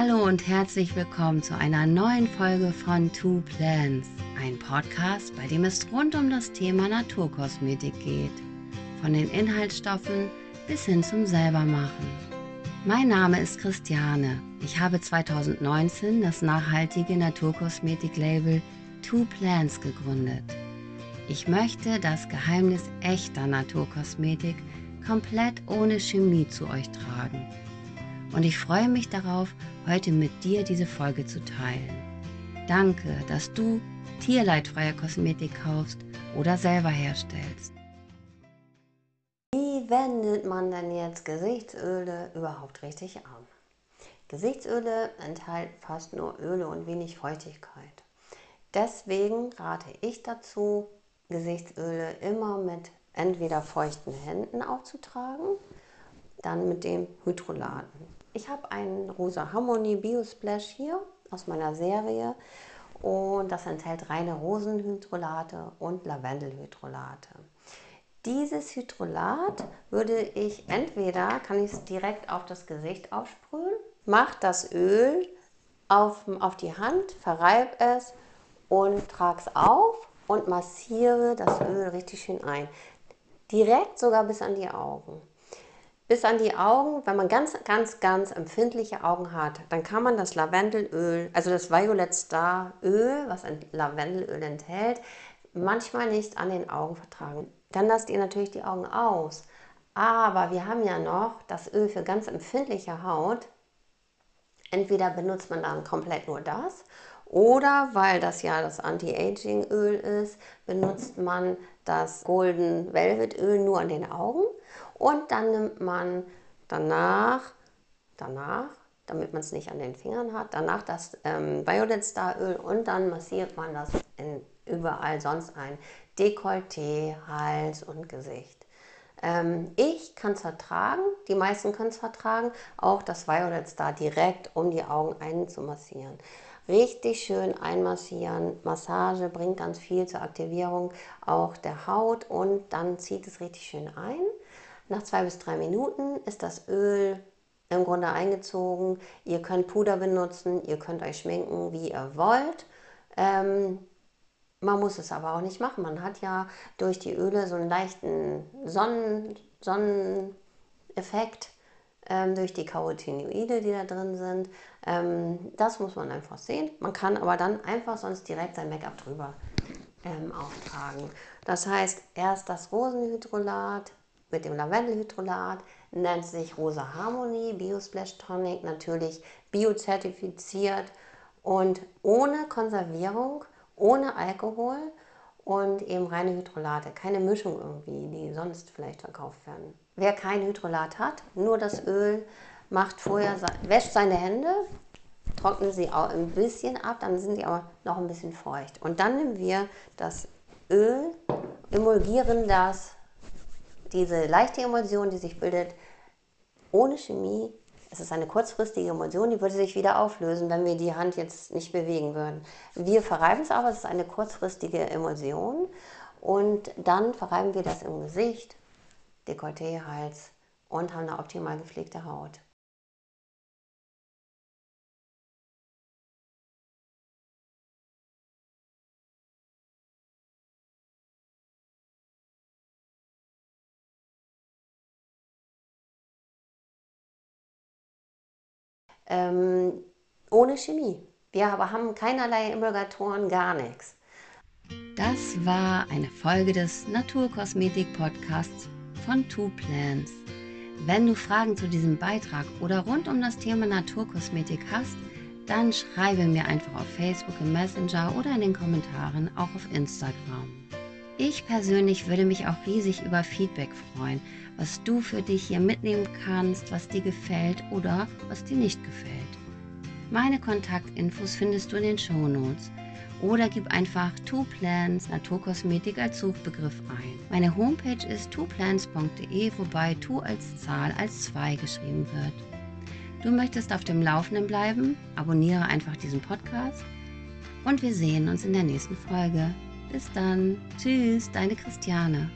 Hallo und herzlich willkommen zu einer neuen Folge von Two Plants, ein Podcast, bei dem es rund um das Thema Naturkosmetik geht. Von den Inhaltsstoffen bis hin zum Selbermachen. Mein Name ist Christiane. Ich habe 2019 das nachhaltige Naturkosmetik-Label Two Plants gegründet. Ich möchte das Geheimnis echter Naturkosmetik komplett ohne Chemie zu euch tragen. Und ich freue mich darauf, heute mit dir diese Folge zu teilen. Danke, dass du tierleidfreie Kosmetik kaufst oder selber herstellst. Wie wendet man denn jetzt Gesichtsöle überhaupt richtig an? Gesichtsöle enthalten fast nur Öle und wenig Feuchtigkeit. Deswegen rate ich dazu, Gesichtsöle immer mit entweder feuchten Händen aufzutragen, dann mit dem Hydrolaten. Ich habe einen rosa Harmony Bio Splash hier aus meiner Serie und das enthält reine Rosenhydrolate und Lavendelhydrolate. Dieses Hydrolat würde ich entweder, kann ich es direkt auf das Gesicht aufsprühen, mache das Öl auf, auf die Hand, verreibe es und trage es auf und massiere das Öl richtig schön ein. Direkt sogar bis an die Augen bis an die Augen. Wenn man ganz, ganz, ganz empfindliche Augen hat, dann kann man das Lavendelöl, also das Violet Star Öl, was ein Lavendelöl enthält, manchmal nicht an den Augen vertragen. Dann lasst ihr natürlich die Augen aus. Aber wir haben ja noch das Öl für ganz empfindliche Haut. Entweder benutzt man dann komplett nur das oder weil das ja das Anti-Aging-Öl ist, benutzt man das Golden Velvet Öl nur an den Augen und dann nimmt man danach, danach, damit man es nicht an den Fingern hat, danach das ähm, Violet Star Öl und dann massiert man das in, überall sonst ein. Dekolleté, Hals und Gesicht. Ähm, ich kann es vertragen, die meisten können es vertragen, auch das Violet Star direkt um die Augen einzumassieren. Richtig schön einmassieren. Massage bringt ganz viel zur Aktivierung auch der Haut und dann zieht es richtig schön ein. Nach zwei bis drei Minuten ist das Öl im Grunde eingezogen. Ihr könnt Puder benutzen, ihr könnt euch schminken, wie ihr wollt. Ähm, man muss es aber auch nicht machen. Man hat ja durch die Öle so einen leichten Sonnen, Sonneneffekt ähm, durch die Carotinoide, die da drin sind. Ähm, das muss man einfach sehen. Man kann aber dann einfach sonst direkt sein Make-up drüber ähm, auftragen. Das heißt, erst das Rosenhydrolat, mit dem Lavendelhydrolat, nennt sich Rosa Harmony Biosplash Tonic, natürlich biozertifiziert und ohne Konservierung, ohne Alkohol und eben reine Hydrolate, keine Mischung irgendwie, die sonst vielleicht verkauft werden. Wer kein Hydrolat hat, nur das Öl, macht vorher, wäscht seine Hände, trocknet sie auch ein bisschen ab, dann sind sie aber noch ein bisschen feucht. Und dann nehmen wir das Öl, emulgieren das diese leichte Emulsion, die sich bildet ohne Chemie, es ist eine kurzfristige Emulsion, die würde sich wieder auflösen, wenn wir die Hand jetzt nicht bewegen würden. Wir verreiben es aber, es ist eine kurzfristige Emulsion und dann verreiben wir das im Gesicht, Dekolleté, Hals und haben eine optimal gepflegte Haut. Ähm, ohne Chemie. Wir aber haben keinerlei Emulgatoren, gar nichts. Das war eine Folge des Naturkosmetik-Podcasts von Two Plants. Wenn du Fragen zu diesem Beitrag oder rund um das Thema Naturkosmetik hast, dann schreibe mir einfach auf Facebook im Messenger oder in den Kommentaren, auch auf Instagram. Ich persönlich würde mich auch riesig über Feedback freuen, was du für dich hier mitnehmen kannst, was dir gefällt oder was dir nicht gefällt. Meine Kontaktinfos findest du in den Show Notes oder gib einfach Two Plants Naturkosmetik als Suchbegriff ein. Meine Homepage ist twoplants.de, wobei Two als Zahl als 2 geschrieben wird. Du möchtest auf dem Laufenden bleiben? Abonniere einfach diesen Podcast und wir sehen uns in der nächsten Folge. Bis dann. Tschüss, deine Christiane.